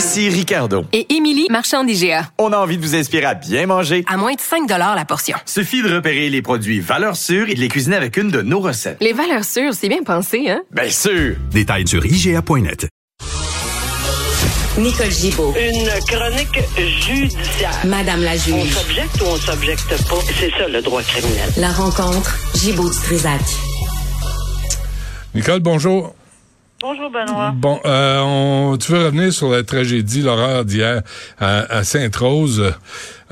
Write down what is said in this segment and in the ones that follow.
Ici Ricardo. et Émilie, marchand d'IGA. On a envie de vous inspirer à bien manger. À moins de 5 la portion. Suffit de repérer les produits valeurs sûres et de les cuisiner avec une de nos recettes. Les valeurs sûres, c'est bien pensé, hein? Bien sûr! Détails sur IGA.net. Nicole Gibaud, Une chronique judiciaire. Madame la On juge. s'objecte ou on s'objecte pas? C'est ça le droit criminel. La rencontre, Gibaud-Strisac. Nicole, bonjour. Bonjour Benoît. Bon, euh, on, tu veux revenir sur la tragédie, l'horreur d'hier à, à Sainte-Rose?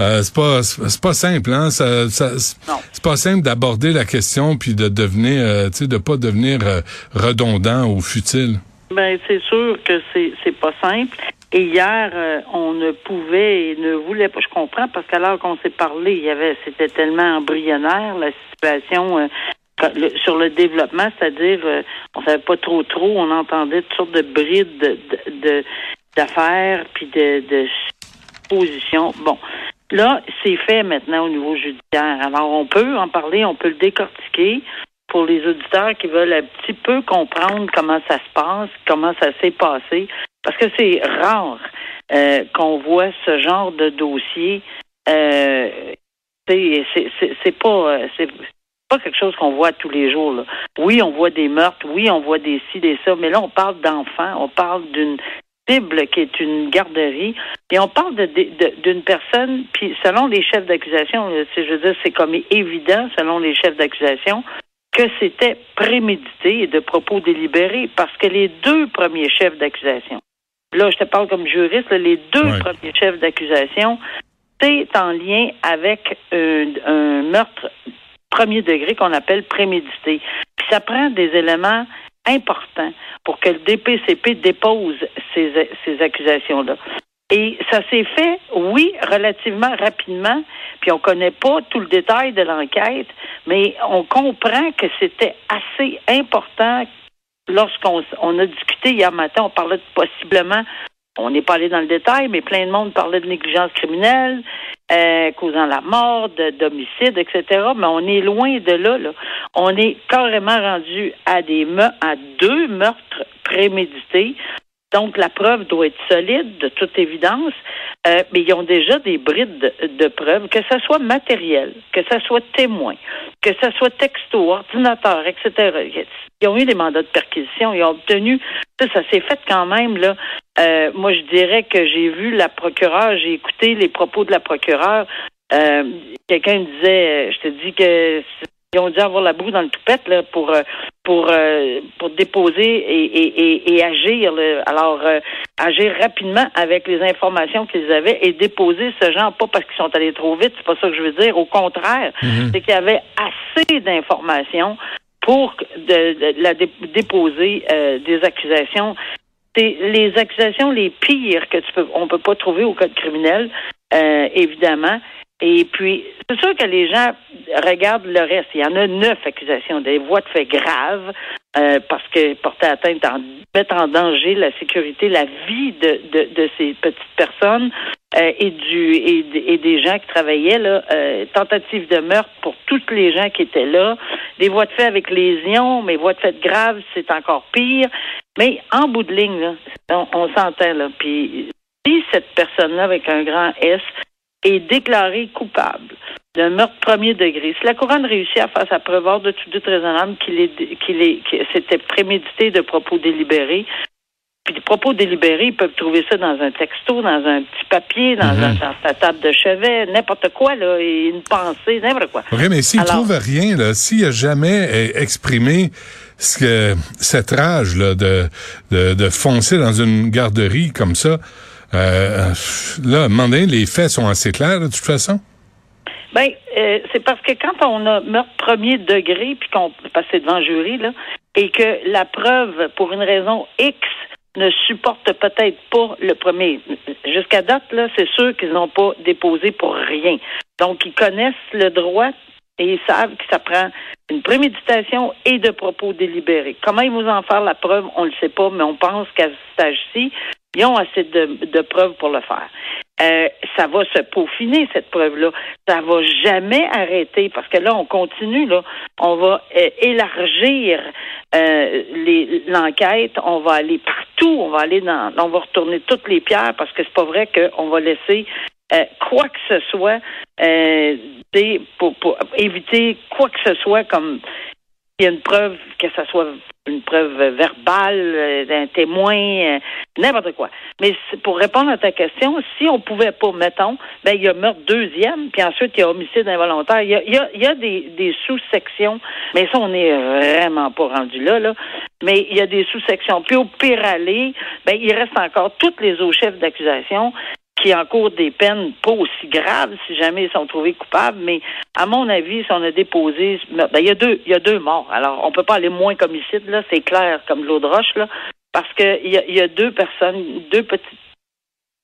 Euh, c'est pas c'est pas simple, hein? Ça, ça- c'est pas simple d'aborder la question puis de devenir, euh, tu sais, de pas devenir euh, redondant ou futile. Ben c'est sûr que c'est c'est pas simple. Et hier, euh, on ne pouvait et ne voulait pas. Je comprends parce qu'à l'heure qu'on s'est parlé, il y avait, c'était tellement embryonnaire la situation euh, sur le développement, c'est-à-dire, euh, on savait pas trop trop. On entendait toutes sortes de brides de d'affaires puis de, de positions. Bon, là, c'est fait maintenant au niveau judiciaire. Alors, on peut en parler, on peut le décortiquer pour les auditeurs qui veulent un petit peu comprendre comment ça se passe, comment ça s'est passé, parce que c'est rare euh, qu'on voit ce genre de dossier. Euh, c'est pas euh, c'est pas quelque chose qu'on voit tous les jours. Là. Oui, on voit des meurtres, oui, on voit des ci, des ça, mais là, on parle d'enfants, on parle d'une cible qui est une garderie, et on parle de- de- d'une personne, puis selon les chefs d'accusation, je veux dire, c'est comme évident, selon les chefs d'accusation, que c'était prémédité et de propos délibérés, parce que les deux premiers chefs d'accusation, là, je te parle comme juriste, là, les deux Ouais. premiers chefs d'accusation, c'est en lien avec un meurtre premier degré qu'on appelle prémédité. Puis ça prend des éléments importants pour que le DPCP dépose ces, ces accusations-là. Et ça s'est fait, oui, relativement rapidement, puis on connaît pas tout le détail de l'enquête, mais on comprend que c'était assez important lorsqu'on on a discuté hier matin, on parlait de possiblement, on n'est pas allé dans le détail, mais plein de monde parlait de négligence criminelle, euh, causant la mort, de- d'homicide, etc. Mais on est loin de là, là. On est carrément rendu à des à deux meurtres prémédités. Donc, la preuve doit être solide, de toute évidence, euh, mais ils ont déjà des brides de, de preuves, que ce soit matériel, que ce soit témoin, que ce soit texto, ordinateur, etc. Ils ont eu des mandats de perquisition, ils ont obtenu, ça, ça s'est fait quand même, là. Euh, moi, je dirais que j'ai vu la procureure, j'ai écouté les propos de la procureure. Euh, Quelqu'un disait, euh, je te dis que ils ont dû avoir la boue dans le toupette là, pour euh, pour euh, pour déposer et, et, et, et agir. là. Alors euh, agir rapidement avec les informations qu'ils avaient et déposer ce genre pas parce qu'ils sont allés trop vite, c'est pas ça que je veux dire. Au contraire, c'est qu'il y avait assez d'informations pour de, de la dé- déposer euh, des accusations. C'est les accusations les pires que tu peux on peut pas trouver au code criminel, euh, évidemment. Et puis, c'est sûr que les gens regardent le reste. Il y en a neuf accusations, des voies de fait graves, euh, parce que porter atteinte, en, mettre en danger la sécurité, la vie de, de, de ces petites personnes euh, et du et, des gens qui travaillaient là, euh, tentative de meurtre pour toutes les gens qui étaient là, des voies de fait avec lésions, mais voies de fait graves, c'est encore pire. Mais en bout de ligne, là, on, on s'entend là. Puis si cette personne-là avec un grand S est déclarée coupable d'un meurtre premier degré, si la couronne réussit à faire sa preuve hors de tout doute raisonnable qu'il est qu'il est que c'était prémédité de propos délibérés, puis des propos délibérés, ils peuvent trouver ça dans un texto, dans un petit papier, dans, un- dans sa table de chevet, n'importe quoi, là, et une pensée, n'importe quoi. OK, mais s'il Alors- trouve rien, là, s'il a jamais euh, exprimé ce que, cette rage là, de, de, de foncer dans une garderie comme ça, euh, là, à les faits sont assez clairs, de toute façon? Ben, euh, c'est parce que quand on a meurtre premier degré, puis qu'on c'est devant jury, là, et que la preuve, pour une raison X, ne supportent peut-être pas le premier. Jusqu'à date, là, c'est sûr qu'ils n'ont pas déposé pour rien. Donc, ils connaissent le droit et ils savent que ça prend une préméditation et de propos délibérés. Comment ils vont en faire la preuve, on ne le sait pas, mais on pense qu'à ce stage-ci, ils ont assez de, de preuves pour le faire. Euh, ça va se peaufiner, cette preuve-là. Ça va jamais arrêter parce que là, on continue, là. On va euh, élargir euh, l'enquête. On va aller partout. On va aller dans, on va retourner toutes les pierres parce que c'est pas vrai qu'on va laisser euh, quoi que ce soit euh, des- pour, pour éviter quoi que ce soit comme il y a une preuve, que ce soit une preuve verbale, euh, d'un témoin, euh, n'importe quoi. Mais pour répondre à ta question, si on pouvait pas, mettons, ben il y a meurtre deuxième, puis ensuite il y a homicide involontaire. Il y a, y a, y a des, des sous-sections, mais ça, on n'est vraiment pas rendu là, là. Mais il y a des sous-sections. Puis au pire aller, ben il reste encore toutes les hauts chefs d'accusation qui encourent des peines pas aussi graves si jamais ils sont trouvés coupables, mais à mon avis, si on a déposé, ben, il y a deux, il y a deux morts. Alors, on peut pas aller moins comme ici, là, c'est clair, comme l'eau de roche, là, parce que il y a, y a deux personnes, deux petits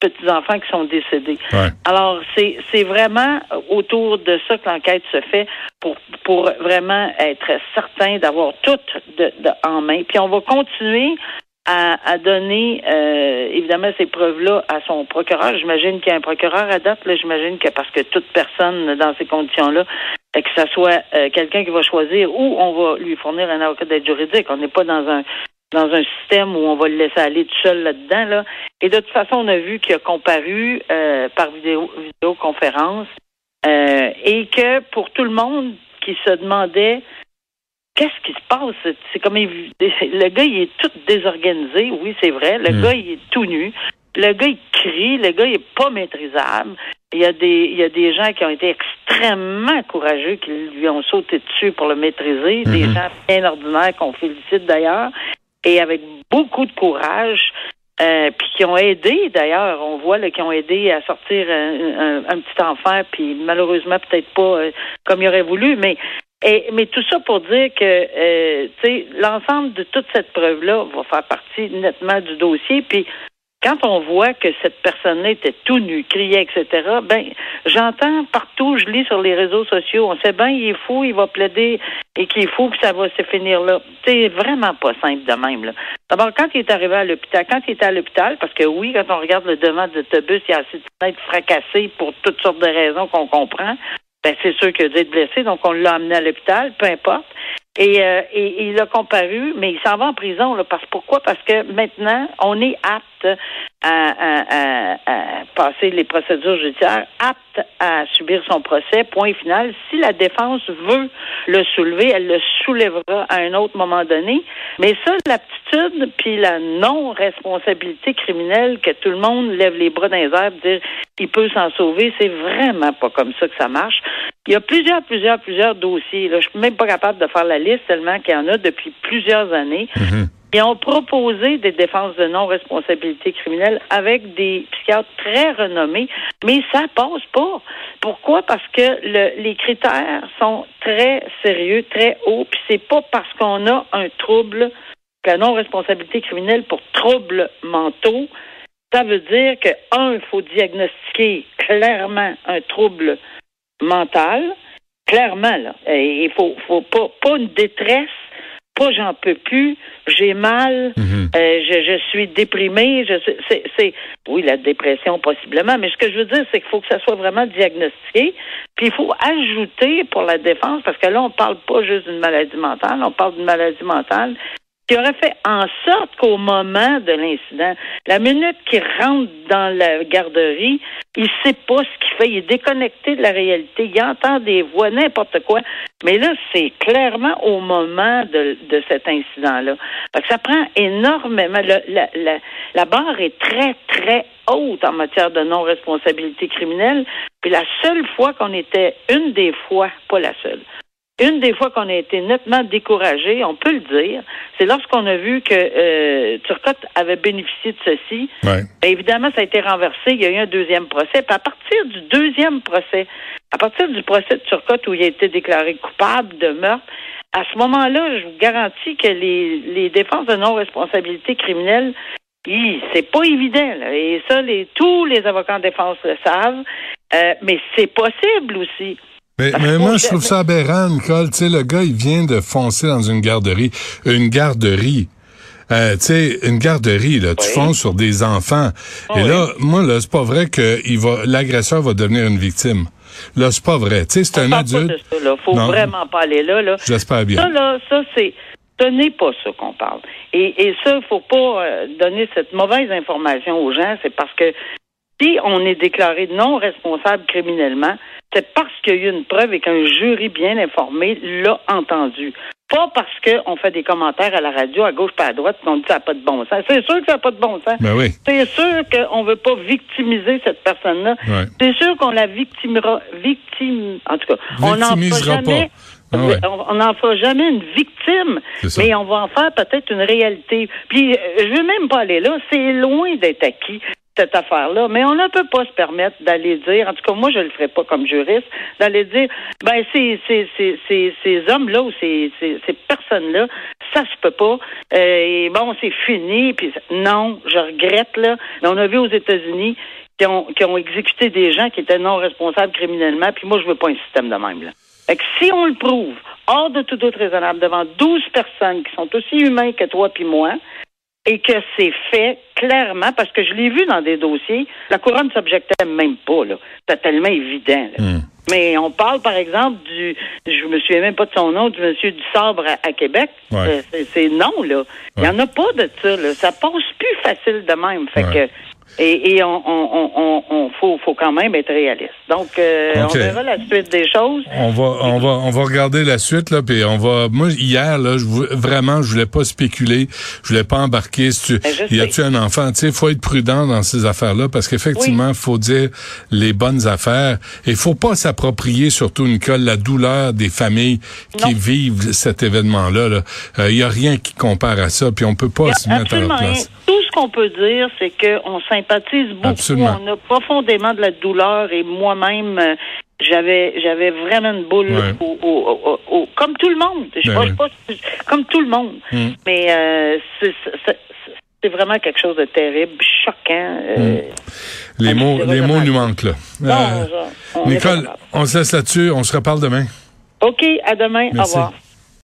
petits enfants qui sont décédés. Ouais. Alors, c'est c'est vraiment autour de ça que l'enquête se fait pour pour vraiment être certain d'avoir tout de, de- en main. Puis on va continuer à, à donner euh, évidemment ces preuves-là à son procureur. J'imagine qu'il y a un procureur à date. Là, j'imagine que parce que toute personne dans ces conditions-là, euh, que ce soit euh, quelqu'un qui va choisir ou on va lui fournir un avocat d'aide juridique. On n'est pas dans un dans un système où on va le laisser aller tout seul là-dedans. Là. Et de toute façon, on a vu qu'il a comparu euh, par vidéo, vidéoconférence euh, et que pour tout le monde qui se demandait qu'est-ce qui se passe, c'est- comme le gars il est tout désorganisé, oui c'est vrai, le Mm. gars il est tout nu, le gars il crie, le gars il est pas maîtrisable. Il y a des il y a des gens qui ont été extrêmement courageux qui lui ont sauté dessus pour le maîtriser, des Mhm. gens bien ordinaires qu'on félicite d'ailleurs et avec beaucoup de courage. Euh, puis qui ont aidé d'ailleurs, on voit là, qui ont aidé à sortir un, un- un petit enfant, puis malheureusement peut-être pas euh, comme il aurait voulu, mais mais tout ça pour dire que euh, l'ensemble de toute cette preuve là va faire partie nettement du dossier, puis quand on voit que cette personne-là était tout nue, criait, etc., ben, j'entends partout, je lis sur les réseaux sociaux, on sait bien, il est fou, il va plaider et qu'il est fou que ça va se finir là. C'est vraiment pas simple de même, là. D'abord, quand il est arrivé à l'hôpital, quand il était à l'hôpital, parce que oui, quand on regarde le devant de l'autobus, il y a assez de fenêtres fracassées pour toutes sortes de raisons qu'on comprend. Ben, c'est sûr qu'il a dû blessé, donc on l'a amené à l'hôpital, peu importe. Et, euh, et, il a comparu, mais il s'en va en prison. Là, parce, pourquoi? Parce que maintenant, on est apte à, à- à- à passer les procédures judiciaires, apte à subir son procès, point final. Si la défense veut le soulever, elle le soulèvera à un autre moment donné. Mais ça, l'aptitude puis la non-responsabilité criminelle, que tout le monde lève les bras dans les airs, dire il peut s'en sauver, c'est vraiment pas comme ça que ça marche. Il y a plusieurs, plusieurs, plusieurs dossiers. Là. Je suis même pas capable de faire la liste tellement qu'il y en a depuis plusieurs années. Ils ont proposé des défenses de non-responsabilité criminelle avec des psychiatres très renommés, mais ça passe pas. Pourquoi? Parce que le- les critères sont très sérieux, très hauts, puis c'est pas parce qu'on a un trouble, la non-responsabilité criminelle pour troubles mentaux, ça veut dire que, un, il faut diagnostiquer clairement un trouble mental, clairement, là. Il faut, faut pas, pas une détresse, pas j'en peux plus, j'ai mal, Mhm. euh, je, je suis déprimée, je c'est oui la dépression possiblement, mais ce que je veux dire c'est qu'il faut que ça soit vraiment diagnostiqué, puis il faut ajouter pour la défense parce que là on parle pas juste d'une maladie mentale, on parle d'une maladie mentale qui aurait fait en sorte qu'au moment de l'incident, la minute qu'il rentre dans la garderie, il sait pas ce qu'il fait, il est déconnecté de la réalité, il entend des voix, n'importe quoi. Mais là, c'est clairement au moment de, de cet incident-là. Ça prend énormément. la, la, la barre est très, très haute en matière de non-responsabilité criminelle. Puis la seule fois qu'on était, une des fois, pas la seule, une des fois qu'on a été nettement découragé, on peut le dire, c'est lorsqu'on a vu que euh, Turcotte avait bénéficié de ceci. Ouais. Bien, évidemment, ça a été renversé. Il y a eu un deuxième procès. Puis à partir du deuxième procès, à partir du procès de Turcotte où il a été déclaré coupable de meurtre, à ce moment-là, je vous garantis que les, les défenses de non-responsabilité criminelle c'est pas évident. Là. Et ça, les, tous les avocats en défense le savent. Euh, mais c'est possible aussi. Mais, Parce mais moi, je trouve ça aberrant, Nicole. Tu sais, le gars, il vient de foncer dans une garderie. Une garderie. Euh, tu sais, une garderie, là, tu fonces sur des enfants. Oh, Et oui. là, moi, là, c'est pas vrai que il va, l'agresseur va devenir une victime. Là, c'est pas vrai. Tu sais, c'est un pas adulte. de ça, là. Faut Non. vraiment pas aller là, là. J'espère bien. Ça, là, ça, c'est. Ce n'est pas ça qu'on parle. Et, et ça, il faut pas euh, donner cette mauvaise information aux gens. C'est parce que si on est déclaré non responsable criminellement, c'est parce qu'il y a eu une preuve et qu'un jury bien informé l'a entendu. Pas parce qu'on fait des commentaires à la radio, à gauche pas à droite, puis on dit que ça n'a pas de bon sens. C'est sûr que ça n'a pas de bon sens. Ben oui. C'est sûr qu'on ne veut pas victimiser cette personne-là. Ouais. C'est sûr qu'on la victimera, victime, en tout cas, on n'en fera jamais. pas. Ah ouais. On- n'en fera jamais une victime, mais on va en faire peut-être une réalité. Puis, euh, je veux même pas aller là. C'est loin d'être acquis cette affaire-là, mais on ne peut pas se permettre d'aller dire, en tout cas moi je le ferai pas comme juriste, d'aller dire, ben ces ces ces ces, ces hommes-là ou ces ces, ces personnes-là, ça se peut pas. Euh, et bon, c'est fini. Puis non, je regrette là. Mais on a vu aux États-Unis qui ont qui ont exécuté des gens qui étaient non responsables criminellement. Puis moi je veux pas un système de même là. Fait que si on le prouve hors de tout doute raisonnable devant 12 personnes qui sont aussi humains que toi puis moi, et que c'est fait clairement, parce que je l'ai vu dans des dossiers, la couronne ne s'objectait même pas, là. C'était tellement évident, là. Hmm. Mais on parle, par exemple, du, je me souviens même pas de son nom, du monsieur du sabre à, à Québec. Ouais. C'est- C'est non, là. Il n'y en a pas de ça, là. Ça passe plus facile de même. Fait Ouais. que, et, et on, on, on, on, faut, faut quand même être réaliste. Donc, euh, Ok. on verra la suite des choses. On va, on va, on va regarder la suite là, puis on va. Moi hier là, je vraiment, je voulais pas spéculer, je voulais pas embarquer. Si tu, Ben, y a-tu un enfant? Tu sais, faut être prudent dans ces affaires-là parce qu'effectivement, faut dire les bonnes affaires et faut pas s'approprier, surtout Nicole, la douleur des familles qui vivent cet événement-là. Il là. y a rien qui compare à ça, puis on peut pas se mettre à leur rien. place. Tout ce qu'on peut dire, c'est qu'on sympathise beaucoup. Absolument. On a profondément de la douleur et moi-même, euh, j'avais j'avais vraiment une boule Ouais. au, au- au- au- comme tout le monde. Je Ben oui. pas comme tout le monde. Mm. Mais euh, c'est- vraiment quelque chose de terrible, choquant. euh, Les Ah, mots, les mots nous manquent là. non, Euh, on- Nicole, on se laisse là-dessus. On se reparle demain. OK, à demain. Au revoir.